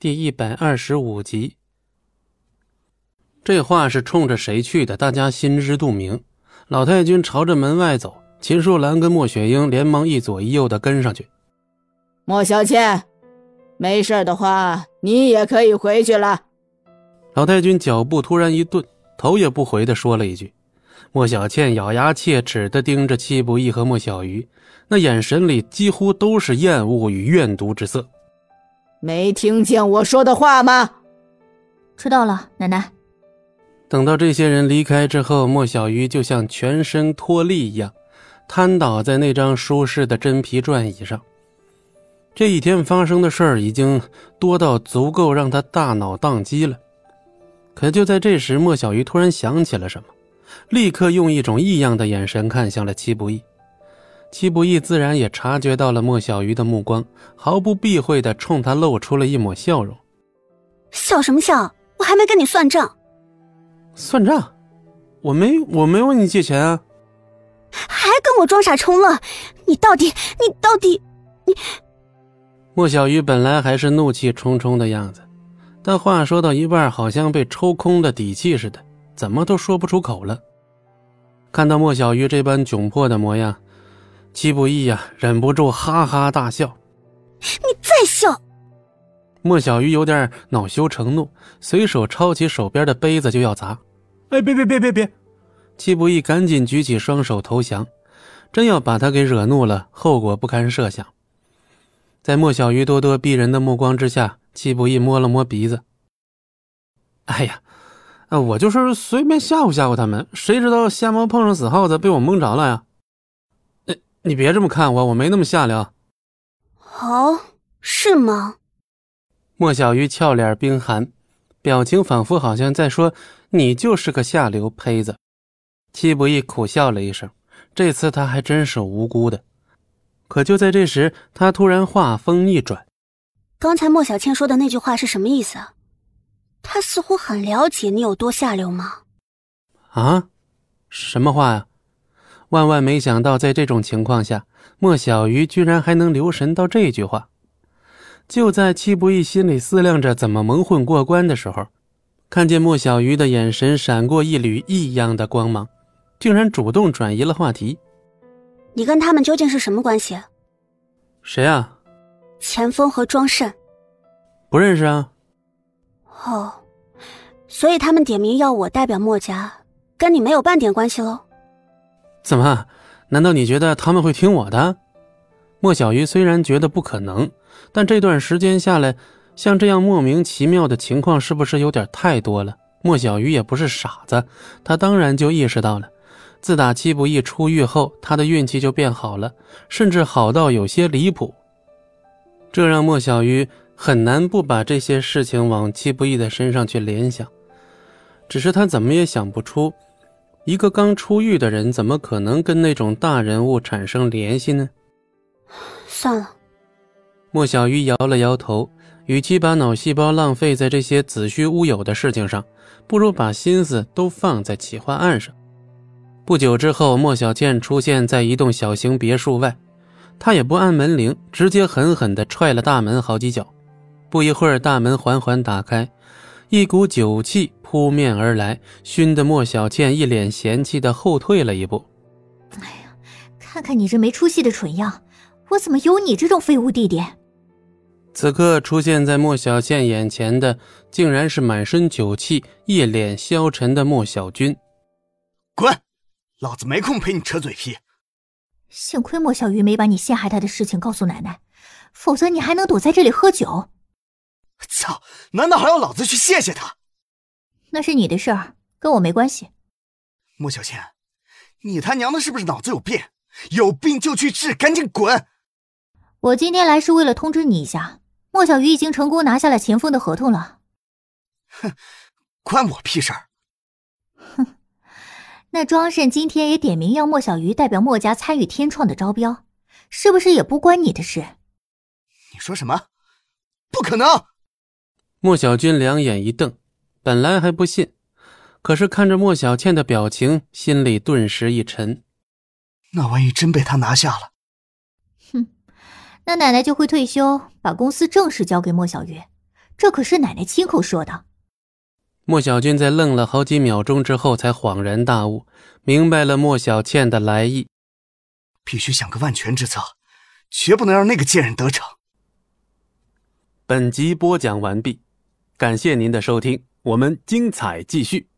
第一百二十五集。这话是冲着谁去的？大家心知肚明。老太君朝着门外走，秦淑兰跟莫雪英连忙一左一右的跟上去。莫小倩，没事的话，你也可以回去了。老太君脚步突然一顿，头也不回的说了一句。莫小倩咬牙切齿的盯着戚不义和莫小鱼，那眼神里几乎都是厌恶与怨毒之色。没听见我说的话吗？知道了，奶奶。等到这些人离开之后，莫小鱼就像全身脱力一样，瘫倒在那张舒适的真皮转椅上。这一天发生的事儿已经多到足够让他大脑宕机了。可就在这时，莫小鱼突然想起了什么，立刻用一种异样的眼神看向了戚不义。戚不义自然也察觉到了莫小鱼的目光，毫不避讳的冲他露出了一抹笑容。笑什么笑？我还没跟你算账。算账？我没我没问你借钱啊！还跟我装傻充愣？你到底你到底你？莫小鱼本来还是怒气冲冲的样子，但话说到一半，好像被抽空的底气似的，怎么都说不出口了。看到莫小鱼这般窘迫的模样，戚不义呀，忍不住哈哈大笑。你再笑！莫小鱼有点恼羞成怒，随手抄起手边的杯子就要砸。哎，别别别别别！戚不义赶紧举起双手投降，真要把他给惹怒了，后果不堪设想。在莫小鱼咄咄逼人的目光之下，戚不义摸了摸鼻子。哎呀，我就是随便吓唬吓唬他们，谁知道瞎猫碰上死耗子，被我蒙着了呀？你你别这么看我，我没那么下流。哦，是吗？莫小鱼俏脸冰寒，表情仿佛好像在说。你就是个下流胚子，戚不义苦笑了一声。这次他还真是无辜的。可就在这时，他突然话锋一转：“刚才莫小倩说的那句话是什么意思？他似乎很了解你有多下流吗？”啊，什么话呀？万万没想到，在这种情况下，莫小鱼居然还能留神到这句话。就在戚不义心里思量着怎么蒙混过关的时候。看见莫小鱼的眼神闪过一缕异样的光芒，竟然主动转移了话题。你跟他们究竟是什么关系？谁啊？钱枫和庄慎。不认识啊。哦，所以他们点名要我代表莫家，跟你没有半点关系喽？怎么？难道你觉得他们会听我的？莫小鱼虽然觉得不可能，但这段时间下来。像这样莫名其妙的情况，是不是有点太多了？莫小鱼也不是傻子，他当然就意识到了。自打戚不义出狱后，他的运气就变好了，甚至好到有些离谱。这让莫小鱼很难不把这些事情往戚不义的身上去联想。只是他怎么也想不出，一个刚出狱的人怎么可能跟那种大人物产生联系呢？算了。莫小鱼摇了摇头。与其把脑细胞浪费在这些子虚乌有的事情上，不如把心思都放在企划案上。不久之后，莫小倩出现在一栋小型别墅外，她也不按门铃，直接狠狠地踹了大门好几脚。不一会儿，大门缓缓打开，一股酒气扑面而来，熏得莫小倩一脸嫌弃的后退了一步。哎呀，看看你这没出息的蠢样，我怎么有你这种废物弟弟？此刻出现在莫小倩眼前的，竟然是满身酒气、一脸消沉的莫小军。滚！老子没空陪你扯嘴皮。幸亏莫小鱼没把你陷害他的事情告诉奶奶，否则你还能躲在这里喝酒。操！难道还要老子去谢谢他？那是你的事儿，跟我没关系。莫小倩，你他娘的是不是脑子有病？有病就去治，赶紧滚！我今天来是为了通知你一下。莫小鱼已经成功拿下了秦风的合同了。哼，关我屁事儿！哼，那庄慎今天也点名要莫小鱼代表莫家参与天创的招标，是不是也不关你的事？你说什么？不可能！莫小军两眼一瞪，本来还不信，可是看着莫小倩的表情，心里顿时一沉。那万一真被他拿下了？哼！那奶奶就会退休，把公司正式交给莫小鱼，这可是奶奶亲口说的。莫小军在愣了好几秒钟之后，才恍然大悟，明白了莫小倩的来意。必须想个万全之策，绝不能让那个贱人得逞。本集播讲完毕，感谢您的收听，我们精彩继续。